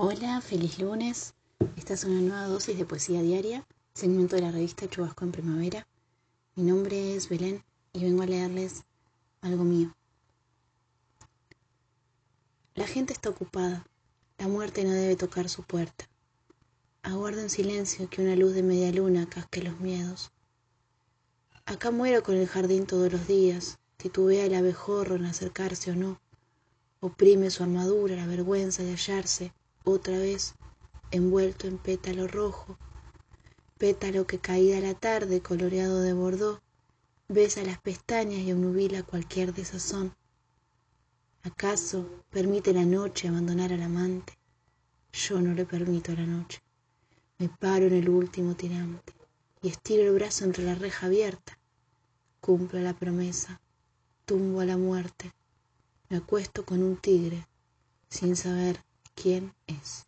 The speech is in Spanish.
Hola, feliz lunes. Esta es una nueva dosis de poesía diaria, segmento de la revista Chubasco en Primavera. Mi nombre es Belén y vengo a leerles algo mío. La gente está ocupada, la muerte no debe tocar su puerta. Aguardo en silencio que una luz de media luna casque los miedos. Acá muero con el jardín todos los días, titubea el abejorro en acercarse o no. Oprime su armadura la vergüenza de hallarse otra vez envuelto en pétalo rojo, pétalo que caída la tarde coloreado de bordó, besa las pestañas y obnubila cualquier desazón. ¿Acaso permite la noche abandonar al amante? Yo no le permito a la noche. Me paro en el último tirante y estiro el brazo entre la reja abierta. Cumplo la promesa, tumbo a la muerte, me acuesto con un tigre sin saber quién es.